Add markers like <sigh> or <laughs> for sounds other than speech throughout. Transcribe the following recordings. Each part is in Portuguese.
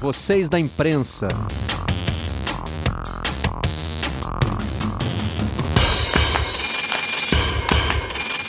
Vocês da imprensa.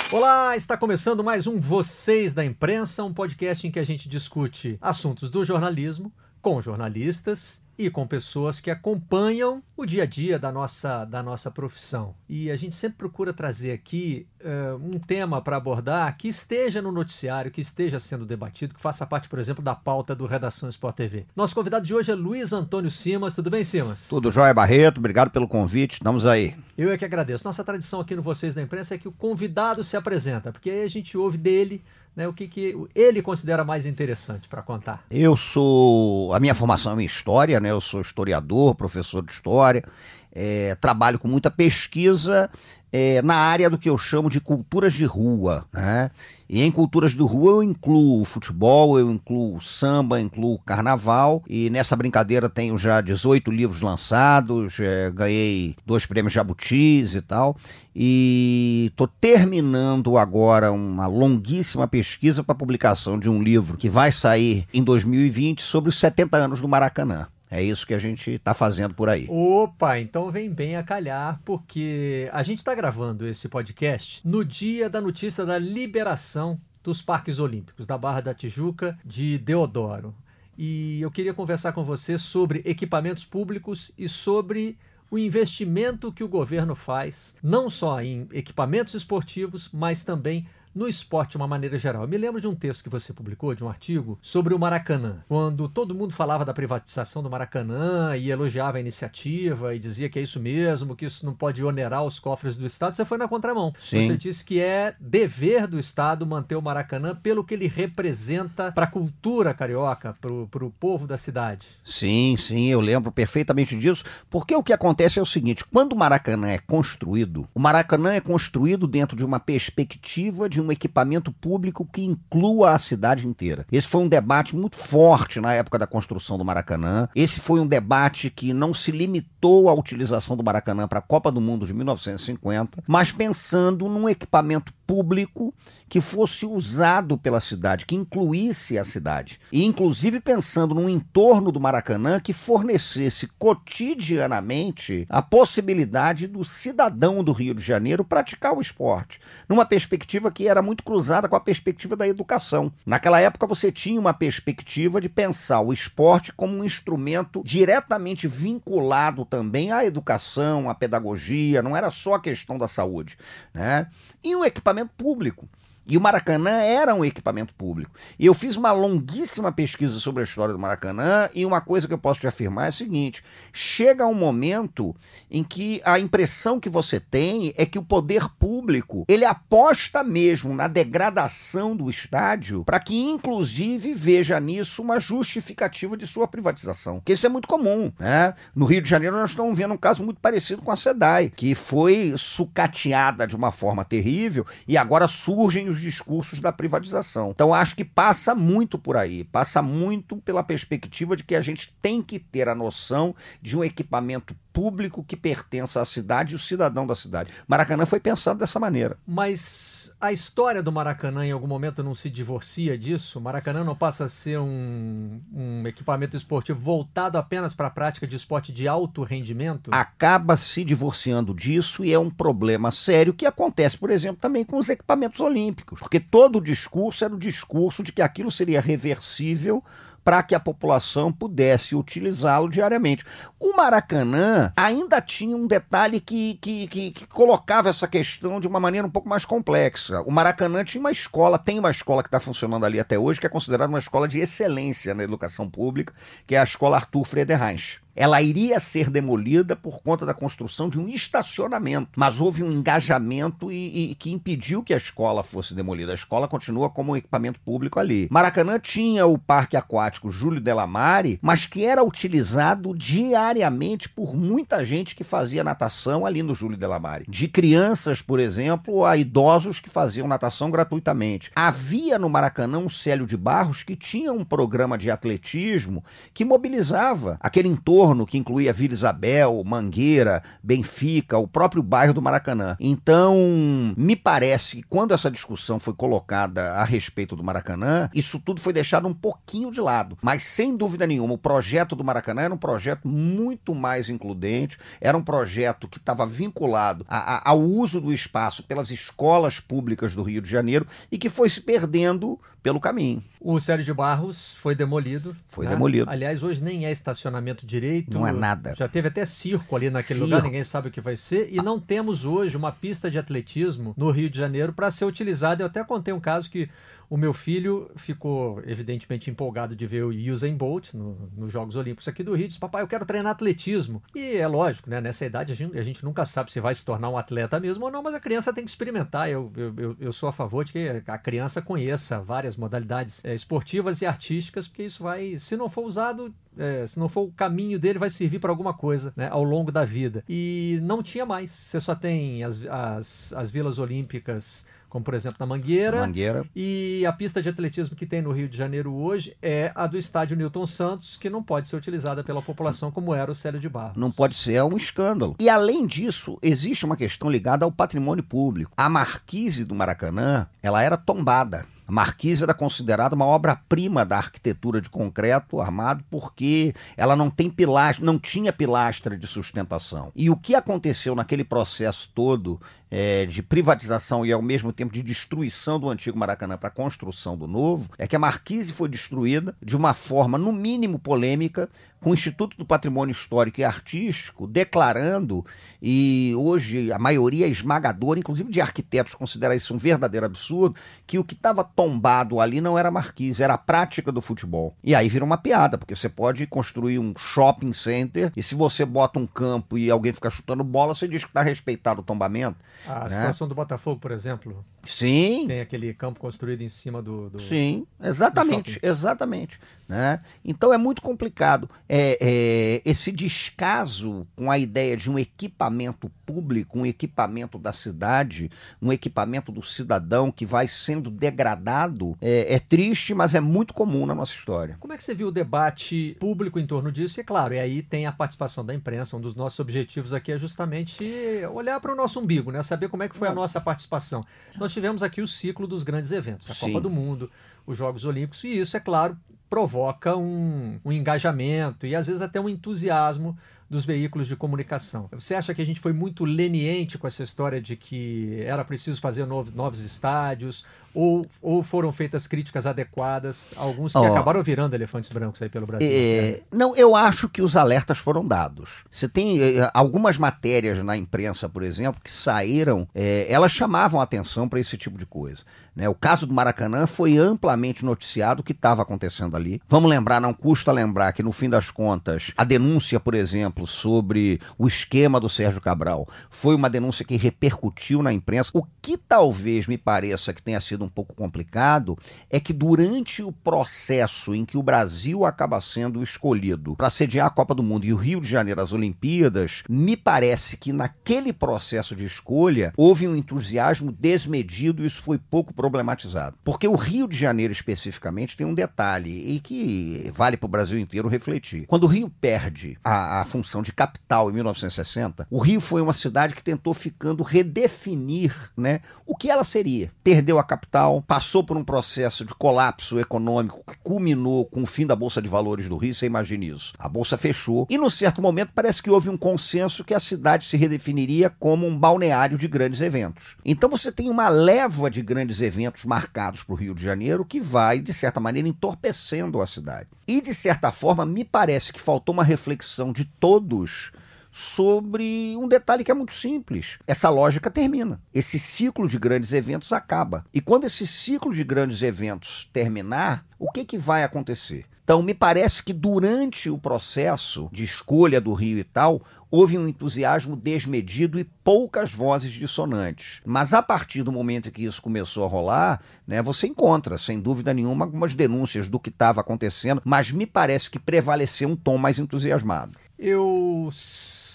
Olá, está começando mais um Vocês da Imprensa, um podcast em que a gente discute assuntos do jornalismo com jornalistas e com pessoas que acompanham o dia a dia da nossa, da nossa profissão. E a gente sempre procura trazer aqui uh, um tema para abordar que esteja no noticiário, que esteja sendo debatido, que faça parte, por exemplo, da pauta do Redação Sport TV. Nosso convidado de hoje é Luiz Antônio Simas. Tudo bem, Simas? Tudo jóia, Barreto. Obrigado pelo convite. Estamos aí. Eu é que agradeço. Nossa tradição aqui no Vocês da Imprensa é que o convidado se apresenta, porque aí a gente ouve dele né, o que, que ele considera mais interessante para contar? Eu sou. A minha formação é em história, né? Eu sou historiador, professor de história, é, trabalho com muita pesquisa é, na área do que eu chamo de culturas de rua. Né? E em culturas de rua eu incluo futebol, eu incluo samba, incluo carnaval. E nessa brincadeira tenho já 18 livros lançados, é, ganhei dois prêmios Jabutis e tal. E estou terminando agora uma longuíssima pesquisa para publicação de um livro que vai sair em 2020 sobre os 70 anos do Maracanã. É isso que a gente está fazendo por aí. Opa, então vem bem a calhar, porque a gente está gravando esse podcast no dia da notícia da liberação dos Parques Olímpicos, da Barra da Tijuca, de Deodoro. E eu queria conversar com você sobre equipamentos públicos e sobre o investimento que o governo faz, não só em equipamentos esportivos, mas também no esporte de uma maneira geral. Eu me lembro de um texto que você publicou, de um artigo, sobre o Maracanã, quando todo mundo falava da privatização do Maracanã e elogiava a iniciativa e dizia que é isso mesmo, que isso não pode onerar os cofres do Estado, você foi na contramão. Sim. Você disse que é dever do Estado manter o Maracanã pelo que ele representa para a cultura carioca, para o povo da cidade. Sim, sim, eu lembro perfeitamente disso, porque o que acontece é o seguinte, quando o Maracanã é construído, o Maracanã é construído dentro de uma perspectiva de um equipamento público que inclua a cidade inteira. Esse foi um debate muito forte na época da construção do Maracanã. Esse foi um debate que não se limitou à utilização do Maracanã para a Copa do Mundo de 1950, mas pensando num equipamento público que fosse usado pela cidade, que incluísse a cidade. E inclusive pensando num entorno do Maracanã que fornecesse cotidianamente a possibilidade do cidadão do Rio de Janeiro praticar o esporte, numa perspectiva que era muito cruzada com a perspectiva da educação. Naquela época você tinha uma perspectiva de pensar o esporte como um instrumento diretamente vinculado também à educação, à pedagogia, não era só a questão da saúde, né? E o equipamento público. E o Maracanã era um equipamento público. E eu fiz uma longuíssima pesquisa sobre a história do Maracanã e uma coisa que eu posso te afirmar é a seguinte: chega um momento em que a impressão que você tem é que o poder público ele aposta mesmo na degradação do estádio para que inclusive veja nisso uma justificativa de sua privatização. Que isso é muito comum, né? No Rio de Janeiro nós estamos vendo um caso muito parecido com a SEDAI, que foi sucateada de uma forma terrível e agora surgem os discursos da privatização. Então acho que passa muito por aí, passa muito pela perspectiva de que a gente tem que ter a noção de um equipamento público que pertença à cidade e o cidadão da cidade. Maracanã foi pensado dessa maneira. Mas a história do Maracanã em algum momento não se divorcia disso? Maracanã não passa a ser um, um equipamento esportivo voltado apenas para a prática de esporte de alto rendimento? Acaba se divorciando disso e é um problema sério que acontece, por exemplo, também com os equipamentos olímpicos, porque todo o discurso era o discurso de que aquilo seria reversível para que a população pudesse utilizá-lo diariamente. O Maracanã ainda tinha um detalhe que, que, que, que, colocava essa questão de uma maneira um pouco mais complexa. O Maracanã tinha uma escola, tem uma escola que está funcionando ali até hoje, que é considerada uma escola de excelência na educação pública, que é a Escola Arthur Friedenreich ela iria ser demolida por conta da construção de um estacionamento, mas houve um engajamento e, e, que impediu que a escola fosse demolida. A escola continua como um equipamento público ali. Maracanã tinha o parque aquático Júlio Delamare, mas que era utilizado diariamente por muita gente que fazia natação ali no Júlio Delamare. De crianças, por exemplo, a idosos que faziam natação gratuitamente. Havia no Maracanã um Célio de Barros que tinha um programa de atletismo que mobilizava aquele entorno entorno, que incluía Vila Isabel, Mangueira, Benfica, o próprio bairro do Maracanã. Então, me parece que quando essa discussão foi colocada a respeito do Maracanã, isso tudo foi deixado um pouquinho de lado. Mas, sem dúvida nenhuma, o projeto do Maracanã era um projeto muito mais includente, era um projeto que estava vinculado a, a, ao uso do espaço pelas escolas públicas do Rio de Janeiro e que foi se perdendo pelo caminho. O Célio de Barros foi demolido. Foi né? demolido. Aliás, hoje nem é estacionamento direito. Não é nada. Já teve até circo ali naquele circo. lugar, ninguém sabe o que vai ser. E não temos hoje uma pista de atletismo no Rio de Janeiro para ser utilizada. Eu até contei um caso que o meu filho ficou, evidentemente, empolgado de ver o Usain Bolt no, nos Jogos Olímpicos aqui do Rio. Disse, papai, eu quero treinar atletismo. E é lógico, né? Nessa idade a gente, a gente nunca sabe se vai se tornar um atleta mesmo ou não, mas a criança tem que experimentar. Eu, eu, eu, sou a favor de que a criança conheça várias modalidades é, esportivas e artísticas, porque isso vai, se não for usado, é, se não for o caminho dele, vai servir para alguma coisa né, ao longo da vida. E não tinha mais. Você só tem as, as, as vilas olímpicas como por exemplo na Mangueira. Mangueira. E a pista de atletismo que tem no Rio de Janeiro hoje é a do estádio Newton Santos, que não pode ser utilizada pela população como era o Célio de Barros. Não pode ser, é um escândalo. E além disso, existe uma questão ligada ao patrimônio público. A marquise do Maracanã, ela era tombada. Marquise era considerada uma obra-prima da arquitetura de concreto armado porque ela não tem pilastra, não tinha pilastra de sustentação. E o que aconteceu naquele processo todo é, de privatização e ao mesmo tempo de destruição do antigo Maracanã para a construção do novo é que a Marquise foi destruída de uma forma, no mínimo, polêmica, com o Instituto do Patrimônio Histórico e Artístico declarando, e hoje a maioria esmagadora, inclusive de arquitetos, considera isso um verdadeiro absurdo, que o que estava tombado ali não era marquise, era a prática do futebol. E aí vira uma piada, porque você pode construir um shopping center e se você bota um campo e alguém fica chutando bola, você diz que está respeitado o tombamento. A né? situação do Botafogo, por exemplo. Sim. Tem aquele campo construído em cima do. do Sim, exatamente, do exatamente. Né? Então é muito complicado. É, é, esse descaso com a ideia de um equipamento público, um equipamento da cidade, um equipamento do cidadão que vai sendo degradado, é, é triste, mas é muito comum na nossa história. Como é que você viu o debate público em torno disso? E é claro, e aí tem a participação da imprensa. Um dos nossos objetivos aqui é justamente olhar para o nosso umbigo, né? saber como é que foi a nossa participação. Nós tivemos aqui o ciclo dos grandes eventos, a Sim. Copa do Mundo, os Jogos Olímpicos, e isso, é claro, provoca um, um engajamento e às vezes até um entusiasmo dos veículos de comunicação. Você acha que a gente foi muito leniente com essa história de que era preciso fazer novos, estádios? Ou, ou foram feitas críticas adequadas? Alguns que oh, acabaram virando elefantes brancos aí pelo Brasil. É, não, eu acho que os alertas foram dados. Você tem é, algumas matérias na imprensa, por exemplo, que saíram, é, elas chamavam atenção para esse tipo de coisa. Né? O caso do Maracanã foi amplamente noticiado o que estava acontecendo ali. Vamos lembrar, não custa lembrar que no fim das contas, a denúncia, por exemplo, sobre o esquema do Sérgio Cabral foi uma denúncia que repercutiu na imprensa. O que talvez me pareça que tenha sido um pouco complicado é que durante o processo em que o Brasil acaba sendo escolhido para sediar a Copa do Mundo e o Rio de Janeiro as Olimpíadas, me parece que naquele processo de escolha houve um entusiasmo desmedido e isso foi pouco problematizado. Porque o Rio de Janeiro, especificamente, tem um detalhe e que vale para o Brasil inteiro refletir. Quando o Rio perde a, a função de capital em 1960, o Rio foi uma cidade que tentou ficando redefinir né, o que ela seria. Perdeu a capital, passou por um processo de colapso econômico que culminou com o fim da Bolsa de Valores do Rio, você imagina isso. A Bolsa fechou e, num certo momento, parece que houve um consenso que a cidade se redefiniria como um balneário de grandes eventos. Então você tem uma leva de grandes eventos marcados para o Rio de Janeiro que vai, de certa maneira, entorpecendo a cidade. E, de certa forma, me parece que faltou uma reflexão de todos sobre um detalhe que é muito simples. Essa lógica termina. Esse ciclo de grandes eventos acaba. E quando esse ciclo de grandes eventos terminar, o que, que vai acontecer? Então, me parece que durante o processo de escolha do Rio e tal, houve um entusiasmo desmedido e poucas vozes dissonantes. Mas a partir do momento que isso começou a rolar, né, você encontra, sem dúvida nenhuma, algumas denúncias do que estava acontecendo, mas me parece que prevaleceu um tom mais entusiasmado. Eu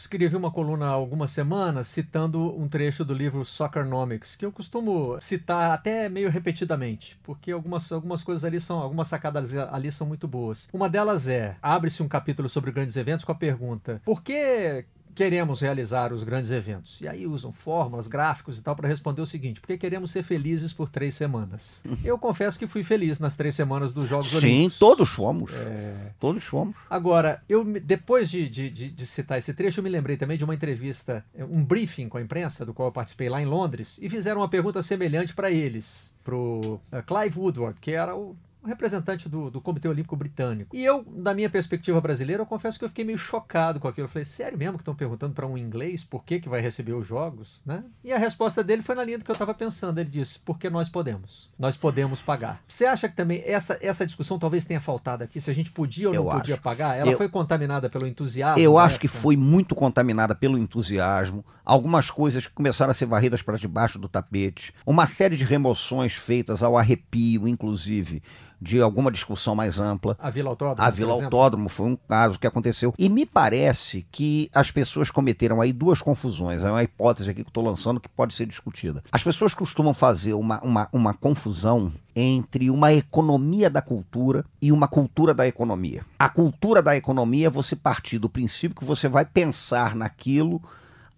escrevi uma coluna há algumas semanas citando um trecho do livro Soccernomics, que eu costumo citar até meio repetidamente, porque algumas, algumas coisas ali são, algumas sacadas ali são muito boas. Uma delas é, abre-se um capítulo sobre grandes eventos com a pergunta: por que queremos realizar os grandes eventos. E aí usam fórmulas, gráficos e tal para responder o seguinte: porque queremos ser felizes por três semanas. Eu confesso que fui feliz nas três semanas dos Jogos Sim, Olímpicos. Sim, todos fomos. É... Todos fomos. Agora, eu depois de, de, de, de, citar esse trecho, eu me lembrei também de uma entrevista, um briefing com a imprensa, do qual eu participei lá em Londres, e fizeram uma pergunta semelhante para eles, para o uh, Clive Woodward, que era o representante do, do Comitê Olímpico Britânico. E eu, da minha perspectiva brasileira, eu confesso que eu fiquei meio chocado com aquilo. Eu falei, sério mesmo que estão perguntando para um inglês por que, que vai receber os jogos? Né? E a resposta dele foi na linha do que eu estava pensando. Ele disse, porque nós podemos. Nós podemos pagar. Você acha que também essa, essa discussão talvez tenha faltado aqui? Se a gente podia ou não eu podia acho. pagar? Ela eu, foi contaminada pelo entusiasmo? Eu acho época? que foi muito contaminada pelo entusiasmo. Algumas coisas que começaram a ser varridas para debaixo do tapete. Uma série de remoções feitas ao arrepio, inclusive de alguma discussão mais ampla. A Vila Autódromo. A Vila Autódromo foi um caso que aconteceu. E me parece que as pessoas cometeram aí duas confusões. É uma hipótese aqui que estou lançando que pode ser discutida. As pessoas costumam fazer uma, uma, uma confusão entre uma economia da cultura e uma cultura da economia. A cultura da economia é você partir do princípio que você vai pensar naquilo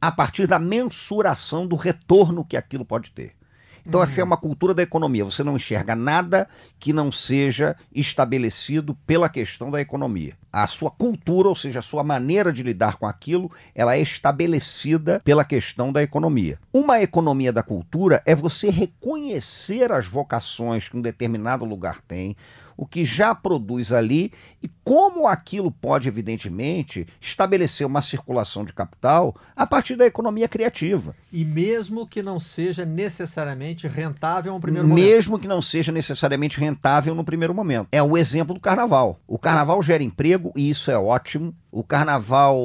a partir da mensuração do retorno que aquilo pode ter. Então, essa é uma cultura da economia. Você não enxerga nada que não seja estabelecido pela questão da economia. A sua cultura, ou seja, a sua maneira de lidar com aquilo, ela é estabelecida pela questão da economia. Uma economia da cultura é você reconhecer as vocações que um determinado lugar tem, o que já produz ali e como aquilo pode, evidentemente, estabelecer uma circulação de capital a partir da economia criativa. E mesmo que não seja necessariamente rentável no primeiro momento. Mesmo que não seja necessariamente rentável no primeiro momento. É o exemplo do carnaval. O carnaval gera emprego e isso é ótimo. O carnaval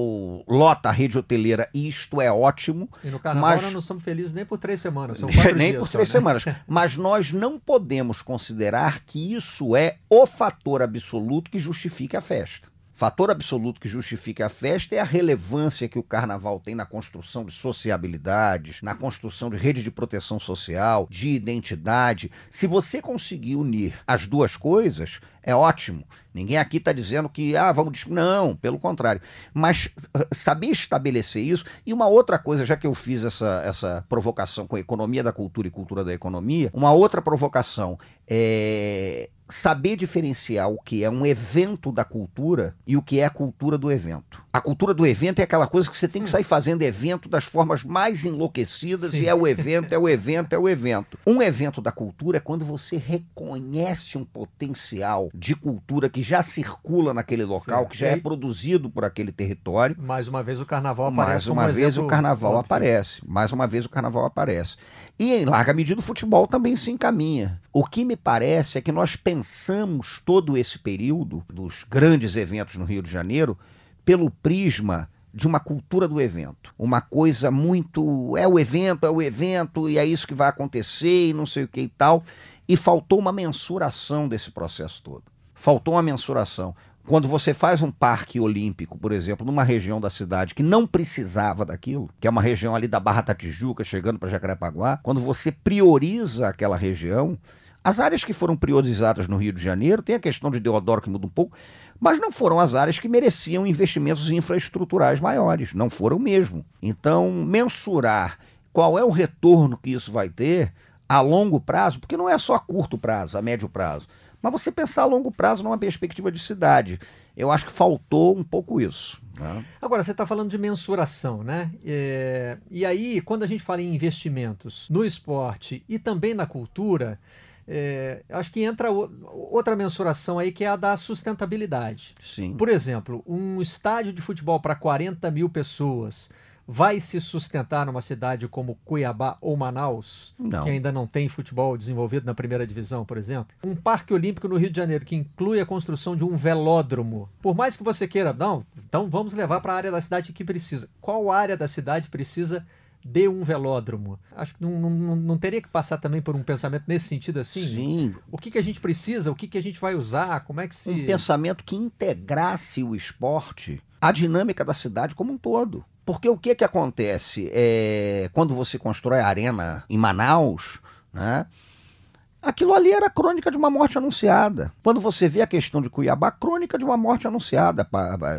lota a rede hoteleira e isto é ótimo. E no carnaval mas... nós não somos felizes nem por três semanas, são <laughs> quatro Nem dias por três só, né? semanas. <laughs> Mas nós não podemos considerar que isso é o fator absoluto que justifique a festa. Fator absoluto que justifica a festa é a relevância que o carnaval tem na construção de sociabilidades, na construção de rede de proteção social, de identidade. Se você conseguir unir as duas coisas, é ótimo. Ninguém aqui está dizendo que, ah, vamos. Não, pelo contrário. Mas ah, saber estabelecer isso. E uma outra coisa, já que eu fiz essa, essa provocação com a economia da cultura e cultura da economia, uma outra provocação é saber diferenciar o que é um evento da cultura e o que é a cultura do evento. A cultura do evento é aquela coisa que você tem que sair fazendo evento das formas mais enlouquecidas Sim. e é o evento, é o evento, é o evento. Um evento da cultura é quando você reconhece um potencial de cultura que já circula naquele local, que já é produzido por aquele território. Mais uma vez o carnaval aparece. Mais uma um vez o carnaval aparece. Mais uma vez o carnaval aparece. E em larga medida o futebol também se encaminha. O que me parece é que nós pensamos todo esse período dos grandes eventos no Rio de Janeiro pelo prisma de uma cultura do evento. Uma coisa muito. É o evento, é o evento, e é isso que vai acontecer, e não sei o que e tal. E faltou uma mensuração desse processo todo. Faltou uma mensuração. Quando você faz um parque olímpico, por exemplo, numa região da cidade que não precisava daquilo, que é uma região ali da Barra da Tijuca, chegando para Jacarepaguá, quando você prioriza aquela região, as áreas que foram priorizadas no Rio de Janeiro, tem a questão de Deodoro que muda um pouco, mas não foram as áreas que mereciam investimentos infraestruturais maiores, não foram mesmo. Então, mensurar qual é o retorno que isso vai ter a longo prazo, porque não é só a curto prazo, a médio prazo, mas você pensar a longo prazo numa perspectiva de cidade. Eu acho que faltou um pouco isso. Né? Agora, você está falando de mensuração, né? É... E aí, quando a gente fala em investimentos no esporte e também na cultura, é, acho que entra outra mensuração aí que é a da sustentabilidade. Sim. Por exemplo, um estádio de futebol para 40 mil pessoas vai se sustentar numa cidade como Cuiabá ou Manaus, não. que ainda não tem futebol desenvolvido na primeira divisão, por exemplo? Um parque olímpico no Rio de Janeiro que inclui a construção de um velódromo. Por mais que você queira, não, então vamos levar para a área da cidade que precisa. Qual área da cidade precisa de um velódromo. Acho que não, não, não, teria que passar também por um pensamento nesse sentido assim? Sim. O que, que a gente precisa? O que, que a gente vai usar? Como é que se. Um pensamento que integrasse o esporte à dinâmica da cidade como um todo. Porque o que, que acontece? É, quando você constrói a arena em Manaus, né? Aquilo ali era crônica de uma morte anunciada. Quando você vê a questão de Cuiabá, crônica de uma morte anunciada,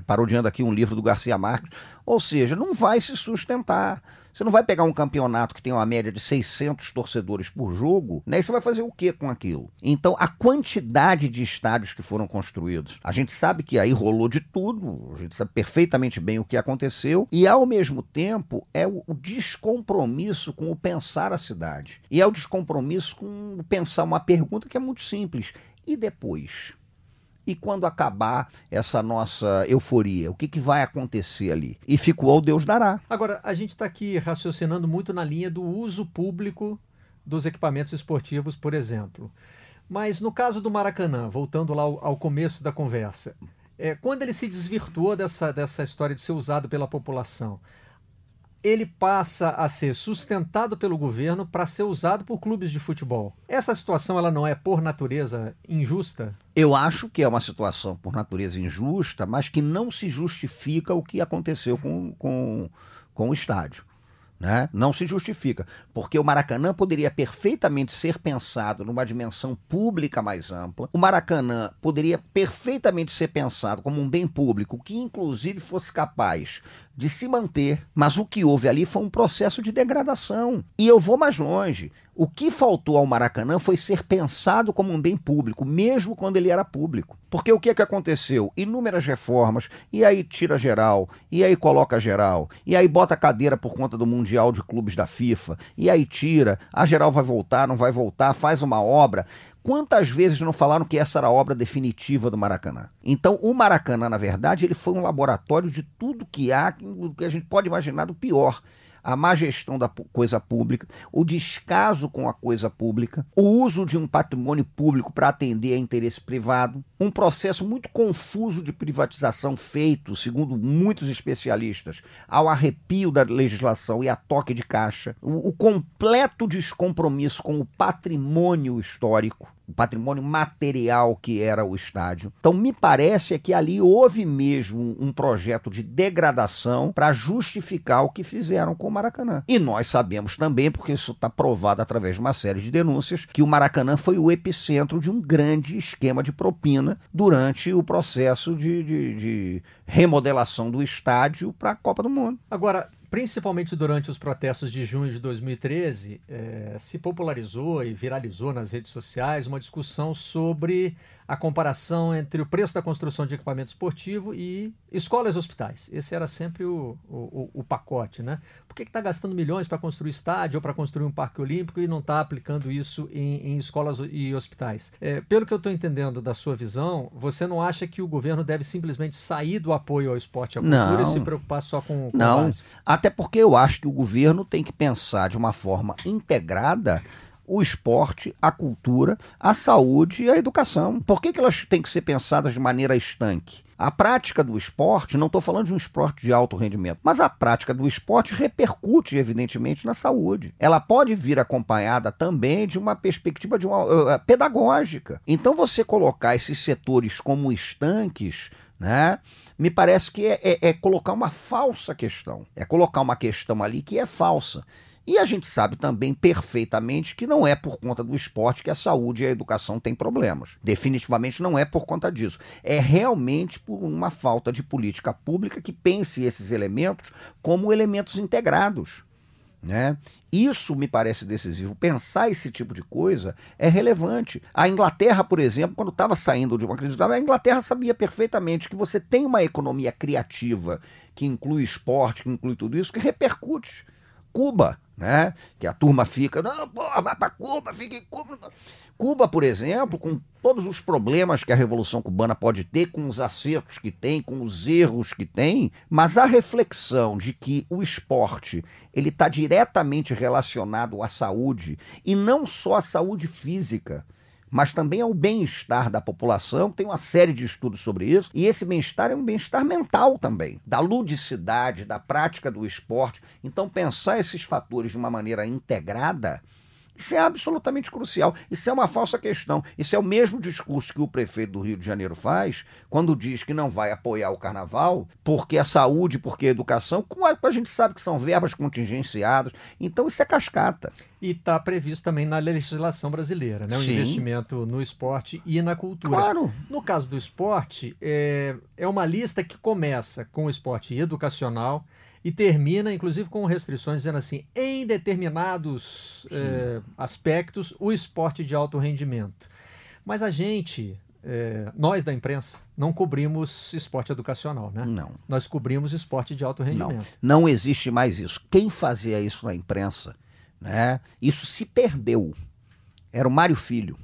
parodiando aqui um livro do Garcia Marques. Ou seja, não vai se sustentar. Você não vai pegar um campeonato que tem uma média de 600 torcedores por jogo, né? E você vai fazer o que com aquilo? Então, a quantidade de estádios que foram construídos, a gente sabe que aí rolou de tudo, a gente sabe perfeitamente bem o que aconteceu, e ao mesmo tempo é o, descompromisso com o pensar a cidade. E é o descompromisso com o pensar uma pergunta que é muito simples. E depois? E quando acabar essa nossa euforia, o que, que vai acontecer ali? E ficou ao Deus dará. Agora, a gente está aqui raciocinando muito na linha do uso público dos equipamentos esportivos, por exemplo. Mas no caso do Maracanã, voltando lá ao, ao começo da conversa, é, quando ele se desvirtuou dessa, dessa história de ser usado pela população, ele passa a ser sustentado pelo governo para ser usado por clubes de futebol. Essa situação ela não é por natureza injusta? Eu acho que é uma situação por natureza injusta, mas que não se justifica o que aconteceu com, com, com o estádio. Né? Não se justifica, porque o Maracanã poderia perfeitamente ser pensado numa dimensão pública mais ampla. O Maracanã poderia perfeitamente ser pensado como um bem público que, inclusive, fosse capaz de se manter. Mas o que houve ali foi um processo de degradação. E eu vou mais longe. O que faltou ao Maracanã foi ser pensado como um bem público, mesmo quando ele era público. Porque o que é que aconteceu? Inúmeras reformas, e aí tira geral, e aí coloca geral, e aí bota cadeira por conta do Mundial de Clubes da FIFA, e aí tira, a geral vai voltar, não vai voltar, faz uma obra. Quantas vezes não falaram que essa era a obra definitiva do Maracanã? Então, o Maracanã, na verdade, ele foi um laboratório de tudo que há, que a gente pode imaginar do pior a má gestão da coisa pública, o descaso com a coisa pública, o uso de um patrimônio público para atender a interesse privado, um processo muito confuso de privatização feito, segundo muitos especialistas, ao arrepio da legislação e a toque de caixa, o, o completo descompromisso com o patrimônio histórico, o patrimônio material que era o estádio. Então, me parece que ali houve mesmo um projeto de degradação para justificar o que fizeram com o Maracanã. E nós sabemos também, porque isso está provado através de uma série de denúncias, que o Maracanã foi o epicentro de um grande esquema de propina durante o processo de, de, de remodelação do estádio para a Copa do Mundo. Agora, principalmente durante os protestos de junho de 2013, é, se popularizou e viralizou nas redes sociais uma discussão sobre a comparação entre o preço da construção de equipamento esportivo e escolas e hospitais. Esse era sempre o, o, o pacote, né? Por que está gastando milhões para construir estádio ou para construir um parque olímpico e não está aplicando isso em, em, escolas e hospitais? É, pelo que eu estou entendendo da sua visão, você não acha que o governo deve simplesmente sair do apoio ao esporte e à cultura não, e se preocupar só com, com Não, até porque eu acho que o governo tem que pensar de uma forma integrada o esporte, a cultura, a saúde e a educação. Por que, que elas têm que ser pensadas de maneira estanque? A prática do esporte, não estou falando de um esporte de alto rendimento, mas a prática do esporte repercute, evidentemente, na saúde. Ela pode vir acompanhada também de uma perspectiva de uma, uh, pedagógica. Então, você colocar esses setores como estanques né? Me parece que é, é, é, colocar uma falsa questão. É colocar uma questão ali que é falsa. E a gente sabe também perfeitamente que não é por conta do esporte que a saúde e a educação têm problemas. Definitivamente não é por conta disso. É realmente por uma falta de política pública que pense esses elementos como elementos integrados. Né? Isso me parece decisivo. Pensar esse tipo de coisa é relevante. A Inglaterra, por exemplo, quando estava saindo de uma crise, a Inglaterra sabia perfeitamente que você tem uma economia criativa que inclui esporte, que inclui tudo isso, que repercute. Cuba, né? Que a turma fica, não, porra, vai para Cuba, fica em Cuba. Cuba, por exemplo, com todos os problemas que a Revolução Cubana pode ter, com os acertos que tem, com os erros que tem, mas a reflexão de que o esporte ele está diretamente relacionado à saúde e não só à saúde física mas também ao bem-estar da população. Tem uma série de estudos sobre isso. E esse bem-estar é um bem-estar mental também, da ludicidade, da prática do esporte. Então, pensar esses fatores de uma maneira integrada Isso é absolutamente crucial. Isso é uma falsa questão. Isso é o mesmo discurso que o prefeito do Rio de Janeiro faz quando diz que não vai apoiar o carnaval porque é saúde, porque é educação. A gente sabe que são verbas contingenciadas. Então isso é cascata. E está previsto também na legislação brasileira, né? O Sim. investimento no esporte e na cultura. Claro. No caso do esporte, é, é uma lista que começa com o esporte educacional e termina, inclusive, com restrições dizendo assim: em determinados é, aspectos, o esporte de alto rendimento. Mas a gente, é, nós da imprensa, não cobrimos esporte educacional, né? Não. Nós cobrimos esporte de alto Não, rendimento. não existe mais isso. Quem fazia isso na imprensa, né? Isso se perdeu. Era o Mário Filho.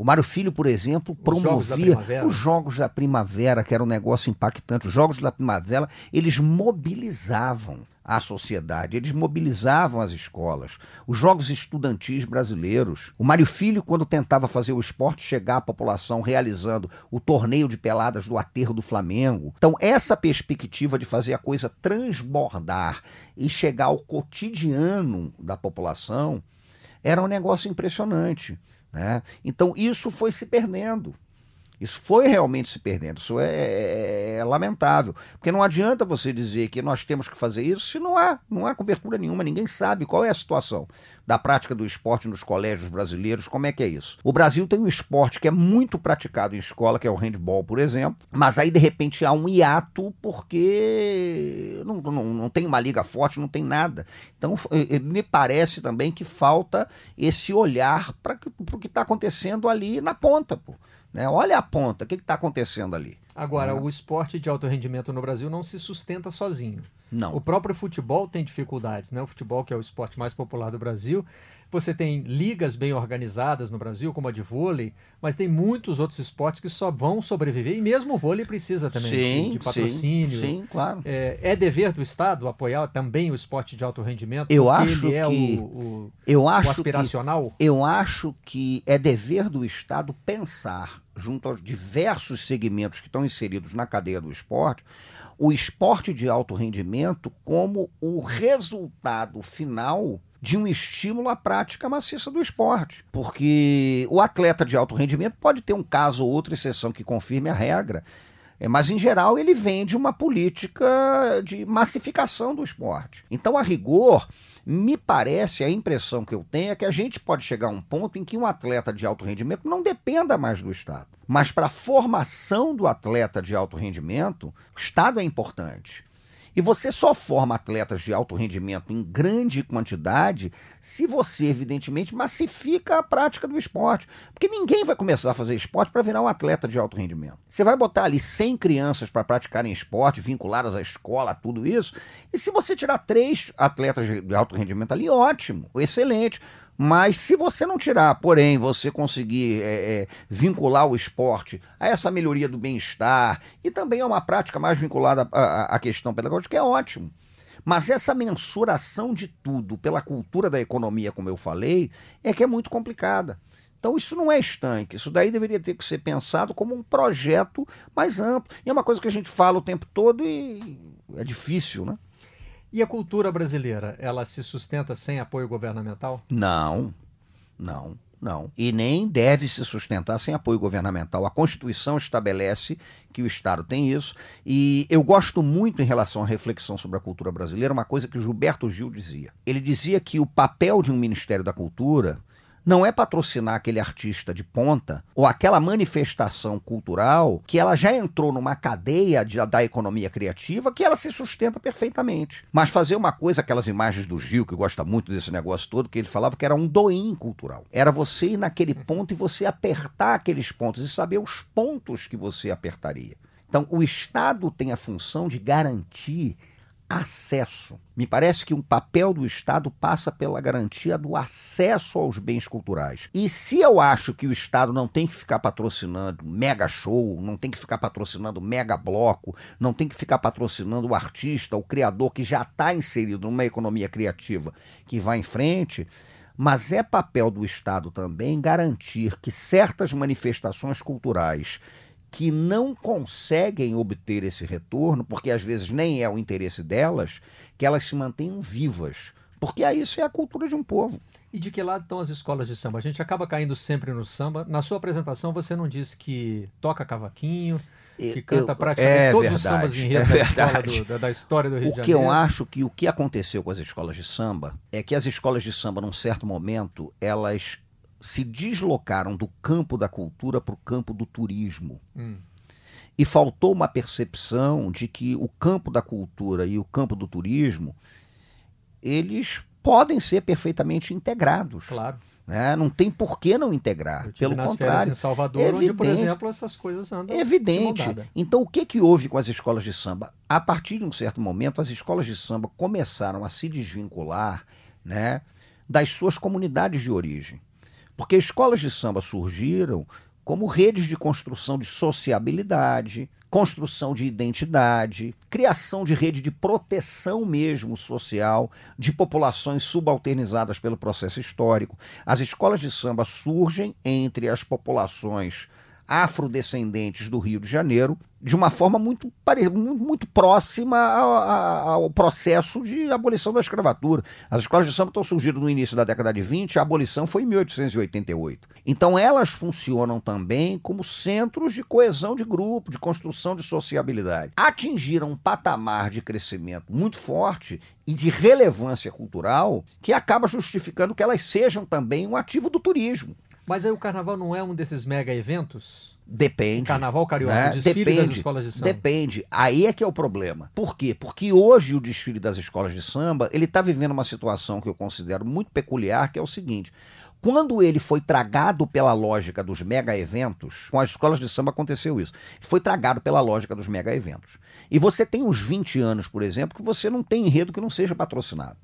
O Mário Filho, por exemplo, Os Jogos promovia os Jogos da Primavera, que era um negócio impactante. Os Jogos da Primavera, eles mobilizavam a sociedade, eles mobilizavam as escolas, os Jogos Estudantis brasileiros. O Mário Filho, quando tentava fazer o esporte chegar à população realizando o torneio de peladas do aterro do Flamengo. Então, essa perspectiva de fazer a coisa transbordar e chegar ao cotidiano da população era um negócio impressionante. Né? Então isso foi se perdendo. Isso foi realmente se perdendo. Isso é, é- é lamentável. Porque não adianta você dizer que nós temos que fazer isso se não há, não há cobertura nenhuma, ninguém sabe qual é a situação da prática do esporte nos colégios brasileiros, como é que é isso. O Brasil tem um esporte que é muito praticado em escola, que é o handball, por exemplo, mas aí de repente há um hiato porque não, não, não tem uma liga forte, não tem nada. Então eh, eh, me parece também que falta esse olhar para o que está acontecendo ali na ponta. Pô. Né? Olha a ponta, o que está acontecendo ali? Agora, Ah. o esporte de alto rendimento no Brasil não se sustenta sozinho. Não. O próprio futebol tem dificuldades, né? O futebol, que é o esporte mais popular do Brasil, você tem ligas bem organizadas no Brasil, como a de vôlei, mas tem muitos outros esportes que só vão sobreviver, e mesmo o vôlei precisa também sim, de, de patrocínio. Sim, sim, claro. É, é dever do Estado apoiar também o esporte de alto rendimento? Eu acho ele é que- o, o- Eu o acho que aspiracional? Eu acho que é dever do Estado pensar, junto aos diversos segmentos que estão inseridos na cadeia do esporte, o esporte de alto rendimento como o resultado final de um estímulo à prática maciça do esporte. Porque o atleta de alto rendimento pode ter um caso ou outra exceção que confirme a regra. É, Mas, em geral, ele vem de uma política de massificação do esporte. Então, a rigor, me parece, a impressão que eu tenho é que a gente pode chegar a um ponto em que um atleta de alto rendimento não dependa mais do Estado. Mas para a formação do atleta de alto rendimento, o Estado é importante. E você só forma atletas de alto rendimento em grande quantidade se você, evidentemente, massifica a prática do esporte. Porque ninguém vai começar a fazer esporte para virar um atleta de alto rendimento. Você vai botar ali 100 crianças para praticarem esporte, vinculadas à escola, tudo isso. E se você tirar três atletas de alto rendimento ali, ótimo, excelente. Mas se você não tirar, porém, você conseguir é, é, vincular o esporte a essa melhoria do bem-estar e também a uma prática mais vinculada à- à questão pedagógica, é ótimo. Mas essa mensuração de tudo pela cultura da economia, como eu falei, é que é muito complicada. Então isso não é estanque, isso daí deveria ter que ser pensado como um projeto mais amplo. E é uma coisa que a gente fala o tempo todo e é difícil, né? E a cultura brasileira, ela se sustenta sem apoio governamental? Não, não, não. E nem deve se sustentar sem apoio governamental. A Constituição estabelece que o Estado tem isso. E eu gosto muito, em relação à reflexão sobre a cultura brasileira, uma coisa que Gilberto Gil dizia. Ele dizia que o papel de um Ministério da Cultura não é patrocinar aquele artista de ponta ou aquela manifestação cultural que ela já entrou numa cadeia de- da economia criativa que ela se sustenta perfeitamente. Mas fazer uma coisa, aquelas imagens do Gil, que gosta muito desse negócio todo, que ele falava que era um doim cultural. Era você ir naquele ponto e você apertar aqueles pontos e saber os pontos que você apertaria. Então, o Estado tem a função de garantir acesso. Me parece que o papel do Estado passa pela garantia do acesso aos bens culturais. E se eu acho que o Estado não tem que ficar patrocinando mega show, não tem que ficar patrocinando mega bloco, não tem que ficar patrocinando o artista, o criador que já está inserido numa economia criativa que vai em frente, mas é papel do Estado também garantir que certas manifestações culturais que não conseguem obter esse retorno, porque às vezes nem é o interesse delas, que elas se mantenham vivas Porque isso é a cultura de um povo. E de que lado estão as escolas de samba? A gente acaba caindo sempre no samba. Na sua apresentação você não disse que toca cavaquinho, que canta Eu- praticamente é todos verdade, os sambas em é rede da, escola verdade. do- da, da história do Rio O de que Janeiro. eu acho que o que aconteceu com as escolas de samba é que as escolas de samba, num certo momento, elas se deslocaram do campo da cultura para o campo do turismo. Hum, E faltou uma percepção de que o campo da cultura e o campo do turismo, eles podem ser perfeitamente integrados. claro. né? Não tem por que não integrar. Pelo contrário. em Salvador, onde, por evidente. exemplo, essas coisas andam. de Evidente. Então, o que, que houve com as escolas de samba? A partir de um certo momento, as escolas de samba começaram a se desvincular né, das suas comunidades de origem. Porque escolas de samba surgiram como redes de construção de sociabilidade, construção de identidade, criação de rede de proteção mesmo social de populações subalternizadas pelo processo histórico. As escolas de samba surgem entre as populações afrodescendentes do Rio de Janeiro de uma forma muito, muito próxima ao, ao processo de abolição da escravatura. As escolas de samba estão surgindo no início da década de 20, a abolição foi em 1888. Então elas funcionam também como centros de coesão de grupo, de construção de sociabilidade. Atingiram um patamar de crescimento muito forte e de relevância cultural que acaba justificando que elas sejam também um ativo do turismo. Mas aí o carnaval não é um desses mega eventos? Depende. Carnaval carioca, né? o desfile das Depende. escolas de samba. Depende. Aí é que é o problema. Por quê? Porque hoje o desfile das escolas de samba, ele está vivendo uma situação que eu considero muito peculiar, que é o seguinte. Quando ele foi tragado pela lógica dos mega eventos, com as escolas de samba aconteceu isso. Foi tragado pela lógica dos mega eventos. E você tem uns 20 anos, por exemplo, que você não tem enredo que não seja patrocinado.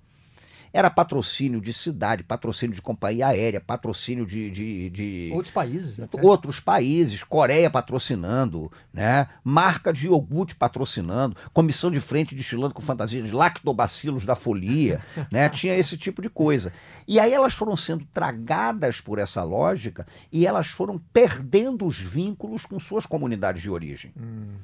Era patrocínio de cidade, patrocínio de companhia aérea, patrocínio de- de- de Outros países. Até. outros países, Coreia patrocinando, né? marca de iogurte patrocinando, comissão de frente destilando com fantasia de lactobacilos da folia, <laughs> né? tinha esse tipo de coisa. E aí elas foram sendo tragadas por essa lógica e elas foram perdendo os vínculos com suas comunidades de origem. Hum,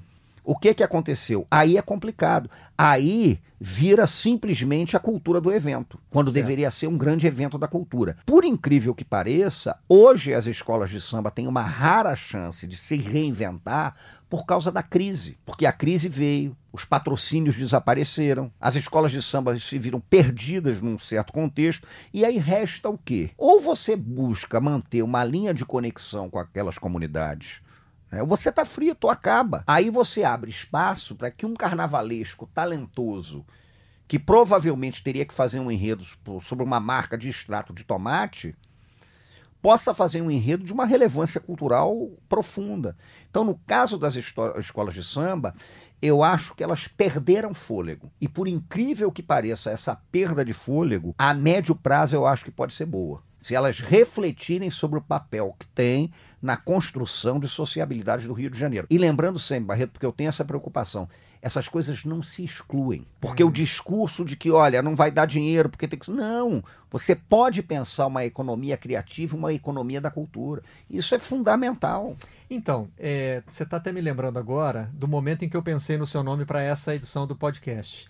O que que aconteceu? Aí é complicado. Aí vira simplesmente a cultura do evento, quando Certo. deveria ser um grande evento da cultura. Por incrível que pareça, hoje as escolas de samba têm uma rara chance de se reinventar por causa da crise. Porque a crise veio, os patrocínios desapareceram, as escolas de samba se viram perdidas num certo contexto, e aí resta o quê? Ou você busca manter uma linha de conexão com aquelas comunidades? Você está frito, acaba. Aí você abre espaço para que um carnavalesco talentoso, que provavelmente teria que fazer um enredo so- sobre uma marca de extrato de tomate, possa fazer um enredo de uma relevância cultural profunda. Então, no caso das escolas de samba, eu acho que elas perderam fôlego. E por incrível que pareça, essa perda de fôlego, a médio prazo eu acho que pode ser boa. Se elas refletirem sobre o papel que tem na construção de sociabilidade do Rio de Janeiro. E lembrando sempre, Barreto, porque eu tenho essa preocupação, essas coisas não se excluem. Porque o discurso de que, olha, não vai dar dinheiro, porque tem que. Não! Você pode pensar uma economia criativa, uma economia da cultura. Isso é fundamental. Então, é, você está até me lembrando agora do momento em que eu pensei no seu nome para essa edição do podcast.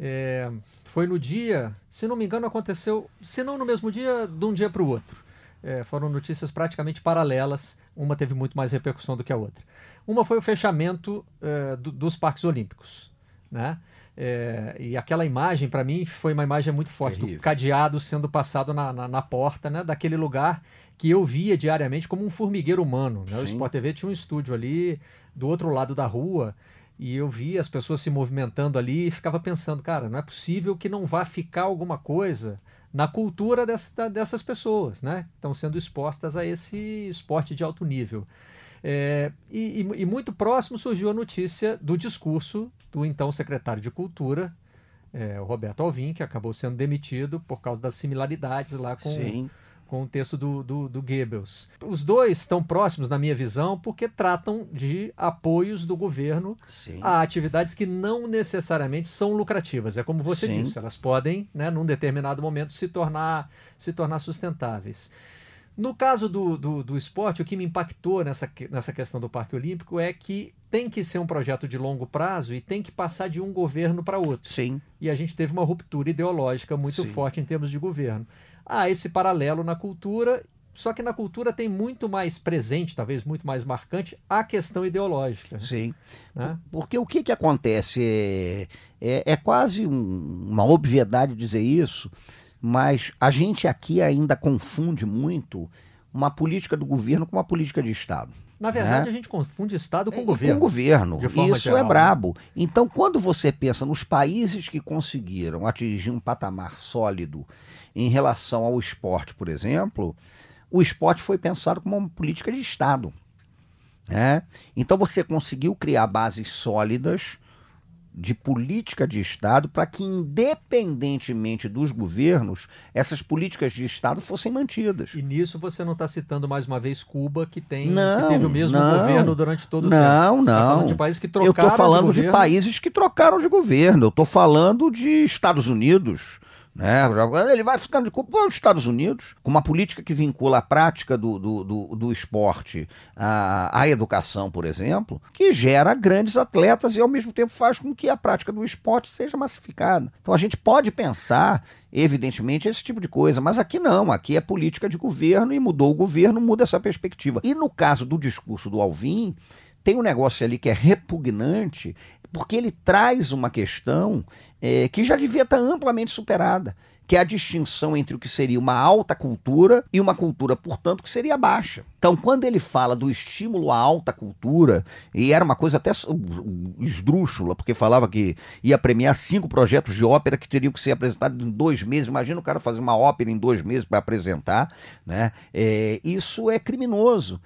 É, foi no dia, se não me engano, aconteceu, se não no mesmo dia, de um dia para o outro. É, foram notícias praticamente paralelas, uma teve muito mais repercussão do que a outra. Uma foi o fechamento é, do- dos Parques Olímpicos, né? É, e aquela imagem, para mim, foi uma imagem muito forte, do Terrível. cadeado sendo passado na, na, na porta né, daquele lugar que eu via diariamente como um formigueiro humano. Né? O. Sport TV tinha um estúdio ali do outro lado da rua e eu via as pessoas se movimentando ali e ficava pensando, cara, não é possível que não vá ficar alguma coisa na cultura dessa- dessas pessoas, né? Estão sendo expostas a esse esporte de alto nível. É, e, e- e muito próximo surgiu a notícia do discurso do então secretário de Cultura, é, Roberto Alvim, que acabou sendo demitido por causa das similaridades lá com, Sim. Com o texto do, do, do Goebbels. Os dois estão próximos, na minha visão, porque tratam de apoios do governo Sim. a atividades que não necessariamente são lucrativas. É como você Sim. disse, elas podem, né, num determinado momento, se tornar, se tornar sustentáveis. No caso do, do, do, esporte, o que me impactou nessa, nessa questão do Parque Olímpico é que tem que ser um projeto de longo prazo e tem que passar de um governo para outro. Sim. E a gente teve uma ruptura ideológica muito Sim. forte em termos de governo. Há esse paralelo na cultura, só que na cultura tem muito mais presente, talvez muito mais marcante, a questão ideológica. Sim. Né? Porque o que, que acontece? É, é, é quase um, uma obviedade dizer isso mas a gente aqui ainda confunde muito uma política do governo com uma política de Estado. Na verdade, né? a gente confunde Estado com é, governo. Com governo. Isso geral. é né? brabo. Então, quando você pensa nos países que conseguiram atingir um patamar sólido em relação ao esporte, por exemplo, o esporte foi pensado como uma política de Estado. Né? Então, você conseguiu criar bases sólidas de política de Estado para que, independentemente dos governos, essas políticas de Estado fossem mantidas. E nisso você não está citando mais uma vez Cuba, que, tem, não, que teve o mesmo não, governo durante todo o não, tempo. Não, não. Tá falando de países que trocaram Eu estou falando de, de, países que trocaram de governo. Eu estou falando de Estados Unidos. Né? Ele vai ficando de culpa os Estados Unidos, com uma política que vincula a prática do, do, do, do esporte à, à, educação, por exemplo, que gera grandes atletas e ao mesmo tempo faz com que a prática do esporte seja massificada. Então a gente pode pensar, evidentemente, esse tipo de coisa, mas aqui não, aqui é política de governo e mudou o governo, muda essa perspectiva. E no caso do discurso do Alvim, tem um negócio ali que é repugnante, porque ele traz uma questão é, que já devia estar amplamente superada, que é a distinção entre o que seria uma alta cultura e uma cultura, portanto, que seria baixa. Então, quando ele fala do estímulo à alta cultura, e era uma coisa até esdrúxula, porque falava que ia premiar cinco projetos de ópera que teriam que ser apresentados em dois meses. Imagina o cara fazer uma ópera em dois meses para apresentar, né? É, isso é criminoso.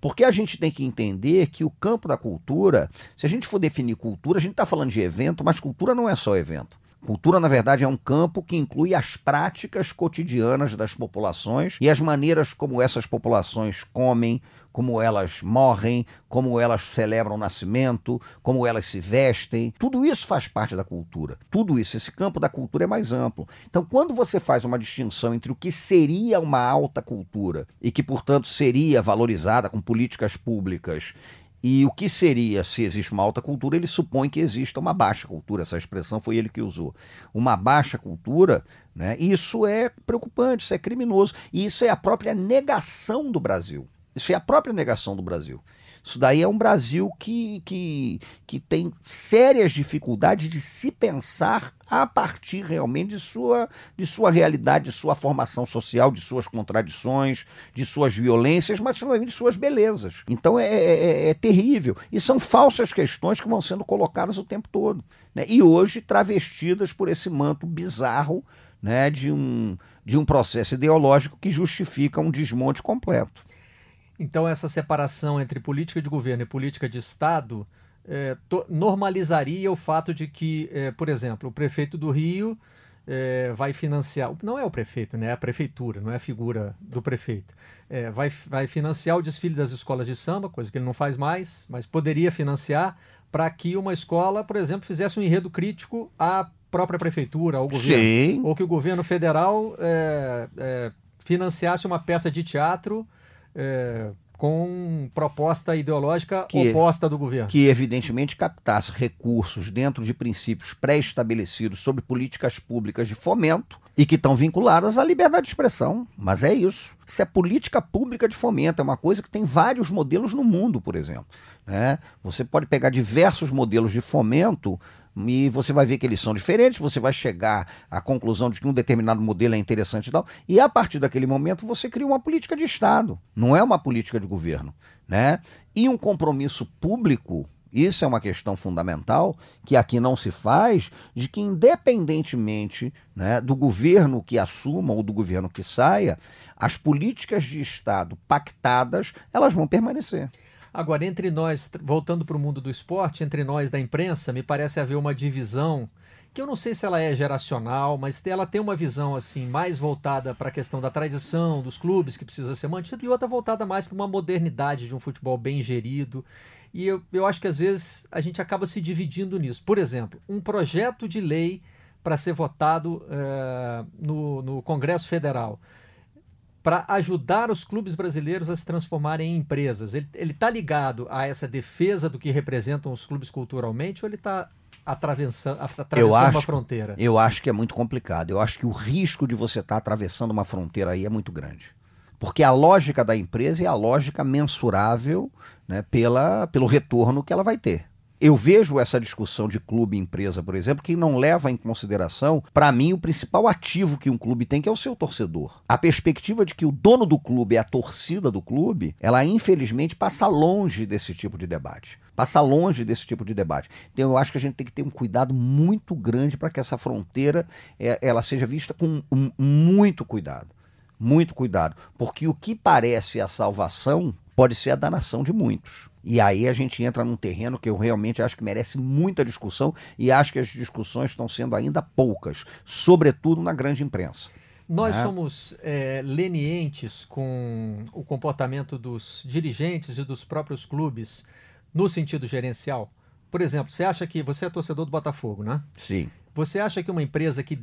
Porque a gente tem que entender que o campo da cultura, se a gente for definir cultura, a gente está falando de evento, mas cultura não é só evento. Cultura, na verdade, é um campo que inclui as práticas cotidianas das populações e as maneiras como essas populações comem, como elas morrem, como elas celebram o nascimento, como elas se vestem. Tudo isso faz parte da cultura. Tudo isso, esse campo da cultura é mais amplo. Então, quando você faz uma distinção entre o que seria uma alta cultura e que, portanto, seria valorizada com políticas públicas e o que seria, se existe uma alta cultura, ele supõe que exista uma baixa cultura. Essa expressão foi ele que usou. Uma baixa cultura, né? isso é preocupante, isso é criminoso. E isso é a própria negação do Brasil. Isso é a própria negação do Brasil. Isso daí é um Brasil que, que, que tem sérias dificuldades de se pensar a partir realmente de sua, de sua realidade, de sua formação social, de suas contradições, de suas violências, mas também de suas belezas. Então é, é, é, é terrível. E são falsas questões que vão sendo colocadas o tempo todo. Né? E hoje travestidas por esse manto bizarro né, de, um, de um processo ideológico que justifica um desmonte completo. Então, essa separação entre política de governo e política de Estado é, normalizaria o fato de que, é, por exemplo, o prefeito do Rio é, vai financiar. Não é o prefeito, né? é a prefeitura, não é a figura do prefeito. É, vai, vai financiar o desfile das escolas de samba, coisa que ele não faz mais, mas poderia financiar para que uma escola, por exemplo, fizesse um enredo crítico à própria prefeitura, ao governo. Sim. Ou que o governo federal é, é, financiasse uma peça de teatro é, com proposta ideológica que, oposta do governo. Que, evidentemente, captasse recursos dentro de princípios pré-estabelecidos sobre políticas públicas de fomento e que estão vinculadas à liberdade de expressão. Mas é isso. Isso é política pública de fomento. É uma coisa que tem vários modelos no mundo, por exemplo. Né? Você pode pegar diversos modelos de fomento e você vai ver que eles são diferentes, você vai chegar à conclusão de que um determinado modelo é interessante e tal, e a partir daquele momento você cria uma política de Estado, não é uma política de governo. Né? E um compromisso público isso é uma questão fundamental que aqui não se faz, de que independentemente né, do governo que assuma ou do governo que saia, as políticas de Estado pactadas, elas vão permanecer. Agora, entre nós, voltando para o mundo do esporte, entre nós da imprensa, me parece haver uma divisão que eu não sei se ela é geracional, mas ela tem uma visão assim mais voltada para a questão da tradição dos clubes que precisa ser mantido e outra voltada mais para uma modernidade de um futebol bem gerido. E eu, eu acho que às vezes a gente acaba se dividindo nisso. Por exemplo, um projeto de lei para ser votado uh, no, no Congresso Federal para ajudar os clubes brasileiros a se transformarem em empresas? Ele está ligado a essa defesa do que representam os clubes culturalmente ou ele está atravessando, atravessando acho, uma fronteira? Eu acho que é muito complicado. Eu acho que o risco de você estar tá atravessando uma fronteira aí é muito grande. Porque a lógica da empresa é a lógica mensurável né, pela, pelo retorno que ela vai ter. Eu vejo essa discussão de clube e empresa, por exemplo, que não leva em consideração, para mim, o principal ativo que um clube tem, que é o seu torcedor. A perspectiva de que o dono do clube é a torcida do clube, ela infelizmente passa longe desse tipo de debate. Passa longe desse tipo de debate. Então eu acho que a gente tem que ter um cuidado muito grande para que essa fronteira é, ela seja vista com um, muito cuidado. Muito cuidado. Porque o que parece a salvação pode ser a danação de muitos. E aí a gente entra num terreno que eu realmente acho que merece muita discussão e acho que as discussões estão sendo ainda poucas, sobretudo na grande imprensa. Nós né? somos é, lenientes com o comportamento dos dirigentes e dos próprios clubes no sentido gerencial. Por exemplo, você acha que você é torcedor do Botafogo, né? Sim. Você acha que uma empresa que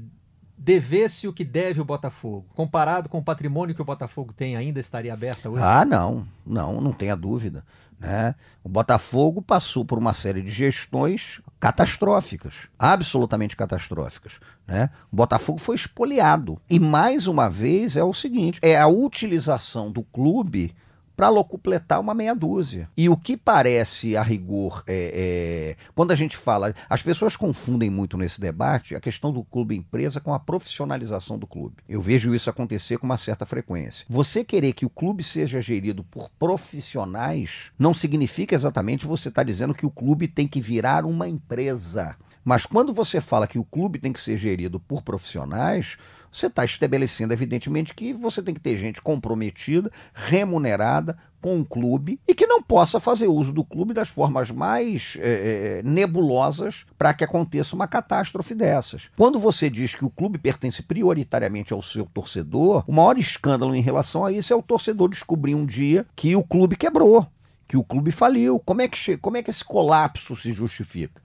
devesse o que deve o Botafogo, comparado com o patrimônio que o Botafogo tem, ainda estaria aberta hoje? Ah, não, não, não tenha dúvida. Né? O Botafogo passou por uma série de gestões catastróficas, absolutamente catastróficas. Né? O Botafogo foi expoliado. E mais uma vez é o seguinte: é a utilização do clube para locupletar uma meia dúzia. E o que parece, a rigor, é, é, quando a gente fala. As pessoas confundem muito nesse debate a questão do clube-empresa com a profissionalização do clube. Eu vejo isso acontecer com uma certa frequência. Você querer que o clube seja gerido por profissionais não significa exatamente você estar tá dizendo que o clube tem que virar uma empresa. Mas quando você fala que o clube tem que ser gerido por profissionais, você está estabelecendo, evidentemente, que você tem que ter gente comprometida, remunerada com o clube e que não possa fazer uso do clube das formas mais é, nebulosas para que aconteça uma catástrofe dessas. Quando você diz que o clube pertence prioritariamente ao seu torcedor, o maior escândalo em relação a isso é o torcedor descobrir um dia que o clube quebrou que o clube faliu. Como é que, como é que esse colapso se justifica?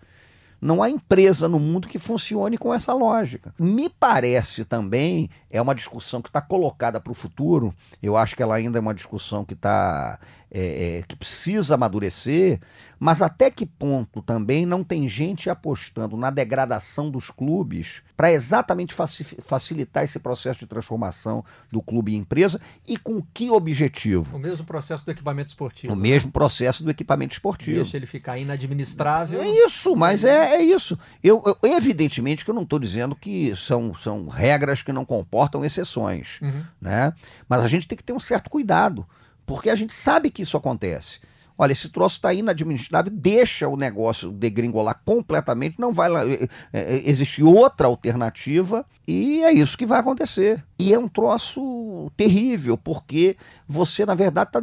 Não há empresa no mundo que funcione com essa lógica. Me parece também, é uma discussão que está colocada para o futuro, eu acho que ela ainda é uma discussão que está é, é, que precisa amadurecer, mas até que ponto também não tem gente apostando na degradação dos clubes para exatamente facilitar esse processo de transformação do clube em empresa e com que objetivo? O mesmo processo do equipamento esportivo. O né? mesmo processo do equipamento esportivo. Deixa ele ficar inadministrável. É isso, mas é, é isso. Eu, eu, evidentemente que eu não estou dizendo que são, são regras que não comportam exceções, uhum. né? mas a gente tem que ter um certo cuidado porque a gente sabe que isso acontece. Olha, esse troço está inadministrável, deixa o negócio degringolar completamente, não vai lá, é, é, existir outra alternativa e é isso que vai acontecer. E é um troço terrível, porque você, na verdade, está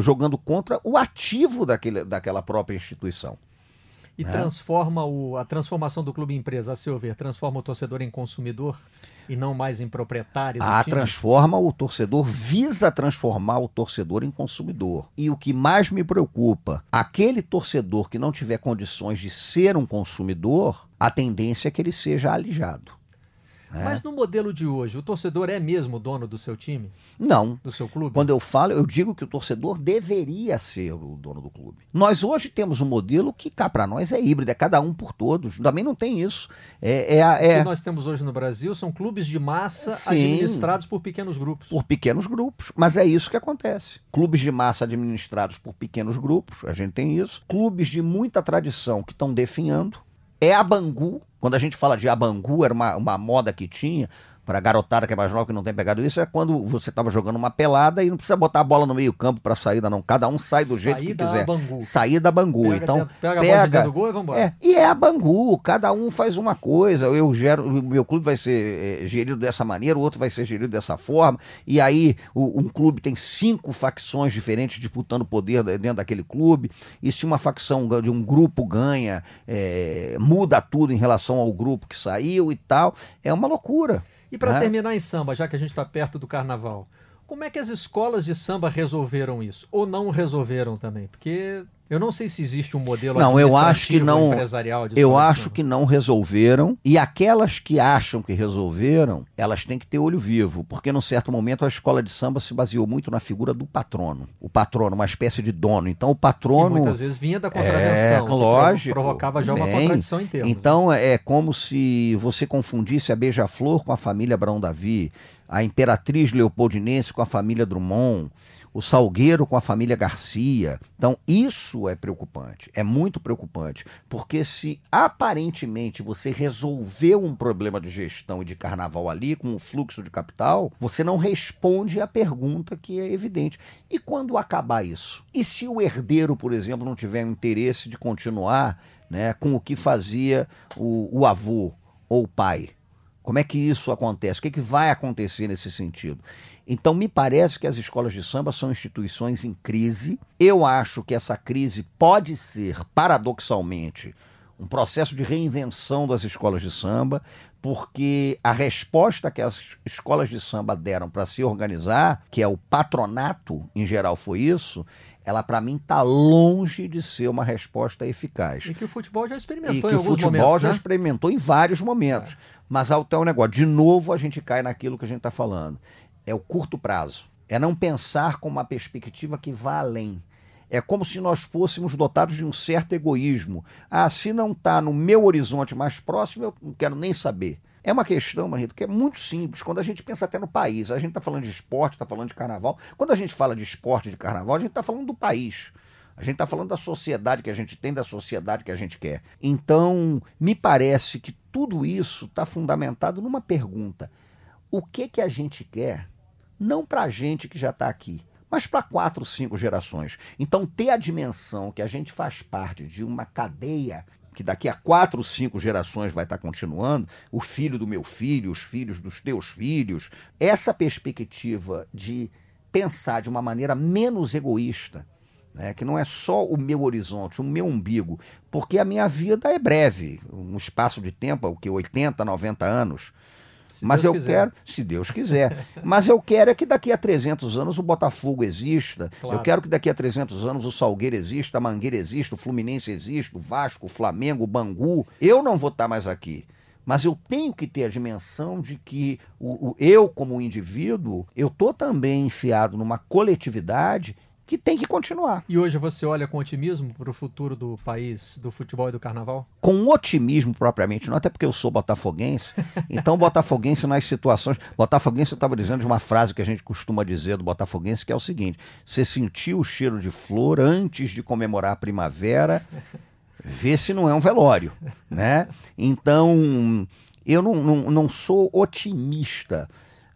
jogando contra o ativo daquele, daquela própria instituição. E né? transforma o, a transformação do clube em empresa, a seu ver, transforma o torcedor em consumidor e não mais em proprietário? Ah, transforma o torcedor, visa transformar o torcedor em consumidor. E o que mais me preocupa, aquele torcedor que não tiver condições de ser um consumidor, a tendência é que ele seja alijado. É. Mas no modelo de hoje, o torcedor é mesmo dono do seu time? Não. Do seu clube? Quando eu falo, eu digo que o torcedor deveria ser o dono do clube. Nós hoje temos um modelo que cá para nós é híbrido, é cada um por todos. Também não tem isso. É, é, é... O que nós temos hoje no Brasil são clubes de massa Sim, administrados por pequenos grupos. Por pequenos grupos. Mas é isso que acontece. Clubes de massa administrados por pequenos grupos, a gente tem isso. Clubes de muita tradição que estão definhando. É a Bangu, quando a gente fala de Abangu, era uma, uma moda que tinha para garotada que é mais nova que não tem pegado isso, é quando você estava jogando uma pelada e não precisa botar a bola no meio campo para saída não. Cada um sai do jeito que quiser. Bangu. Sair da Bangu. Pega então, pega, pega a do gol e. É, e é a Bangu, cada um faz uma coisa. Eu gero, o meu clube vai ser é, gerido dessa maneira, o outro vai ser gerido dessa forma. E aí o, um clube tem cinco facções diferentes disputando poder dentro daquele clube. E se uma facção de um grupo ganha, é, muda tudo em relação ao grupo que saiu e tal, é uma loucura. E para terminar em samba, já que a gente está perto do carnaval, Como é que as escolas de samba resolveram isso? Ou não resolveram também? Porque eu não sei se existe um modelo não, eu acho que não, empresarial Eu acho que não resolveram. E aquelas que acham que resolveram, elas têm que ter olho vivo. Porque num certo momento a escola de samba se baseou muito na figura do patrono. O patrono, uma espécie de dono. Então o patrono. Que muitas vezes vinha da contravenção. É, lógico. Provocava já bem, uma contradição em termos. Então né? é como se você confundisse a Beija-Flor com a família Brão Davi, a Imperatriz Leopoldinense com a família Drummond o Salgueiro com a família Garcia. Então, isso é preocupante, é muito preocupante, porque se aparentemente você resolveu um problema de gestão e de carnaval ali, com o fluxo de capital, você não responde à pergunta que é evidente. E quando acabar isso? E se o herdeiro, por exemplo, não tiver interesse de continuar né, com o que fazia o, o avô ou o pai? Como é que isso acontece? O que, é que vai acontecer nesse sentido? Então, me parece que as escolas de samba são instituições em crise. Eu acho que essa crise pode ser, paradoxalmente, um processo de reinvenção das escolas de samba, porque a resposta que as escolas de samba deram para se organizar, que é o patronato, em geral foi isso, ela para mim está longe de ser uma resposta eficaz. E que o futebol já experimentou e que o futebol momentos, já né? experimentou em vários momentos. É. Mas até o negócio, de novo a gente cai naquilo que a gente está falando é o curto prazo. É não pensar com uma perspectiva que vá além. É como se nós fôssemos dotados de um certo egoísmo. Ah, se não está no meu horizonte mais próximo, eu não quero nem saber. É uma questão, Marito, que é muito simples. Quando a gente pensa até no país, a gente está falando de esporte, está falando de carnaval. Quando a gente fala de esporte, de carnaval, a gente está falando do país. A gente está falando da sociedade que a gente tem, da sociedade que a gente quer. Então, me parece que tudo isso está fundamentado numa pergunta: o que que a gente quer não para a gente que já está aqui, mas para quatro, cinco gerações. Então, ter a dimensão que a gente faz parte de uma cadeia que daqui a quatro, cinco gerações vai estar tá continuando, o filho do meu filho, os filhos dos teus filhos, essa perspectiva de pensar de uma maneira menos egoísta, né, que não é só o meu horizonte, o meu umbigo, porque a minha vida é breve, um espaço de tempo, o que 80, 90 anos. Se mas Deus eu quiser. quero, se Deus quiser. mas eu quero é que daqui a 300 anos o Botafogo exista. Claro. Eu quero que daqui a 300 anos o Salgueiro exista, a Mangueira exista, o Fluminense exista, o Vasco, o Flamengo, o Bangu. Eu não vou estar mais aqui. Mas eu tenho que ter a dimensão de que o, o eu, como indivíduo, eu estou também enfiado numa coletividade que tem que continuar. E hoje você olha com otimismo para o futuro do país, do futebol e do carnaval? Com otimismo propriamente, não até porque eu sou botafoguense. <laughs> Então, botafoguense nas situações. Botafoguense, eu estava dizendo de uma frase que a gente costuma dizer do botafoguense, que é o seguinte: você sentiu o cheiro de flor antes de comemorar a primavera, vê se não é um velório, né? Então, eu não, não, não sou otimista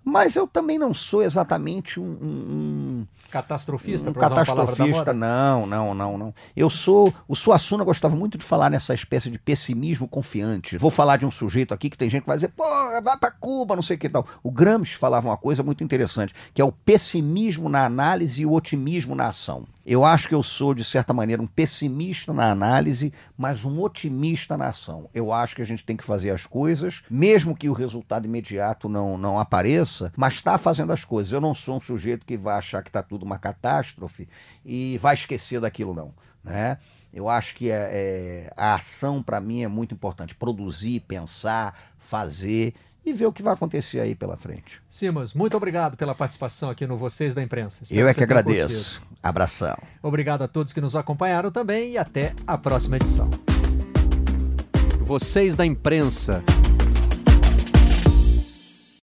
mas eu também não sou exatamente um. um, um catastrofista, um catastrofista, não, não, não, não. Eu sou. O Suassuna gostava muito de falar nessa espécie de pessimismo confiante. Vou falar de um sujeito aqui que tem gente que vai dizer, pô, vai para Cuba, não sei o que tal. O Gramsci falava uma coisa muito interessante, que é o pessimismo na análise e o otimismo na ação. Eu acho que eu sou, de certa maneira, um pessimista na análise, mas um otimista na ação. Eu acho que a gente tem que fazer as coisas, mesmo que o resultado imediato não, não apareça, mas está fazendo as coisas. Eu não sou um sujeito que vai achar que está tudo uma catástrofe e vai esquecer daquilo, não. Né? Eu acho que é, é a ação, para mim, é muito importante. Produzir, pensar, fazer e ver o que vai acontecer aí pela frente. Simas, muito obrigado pela participação aqui no Vocês da Imprensa. Espero Eu é que, agradeço. Curtido. Abração. Obrigado a todos que nos acompanharam também e até a próxima edição. Vocês da Imprensa.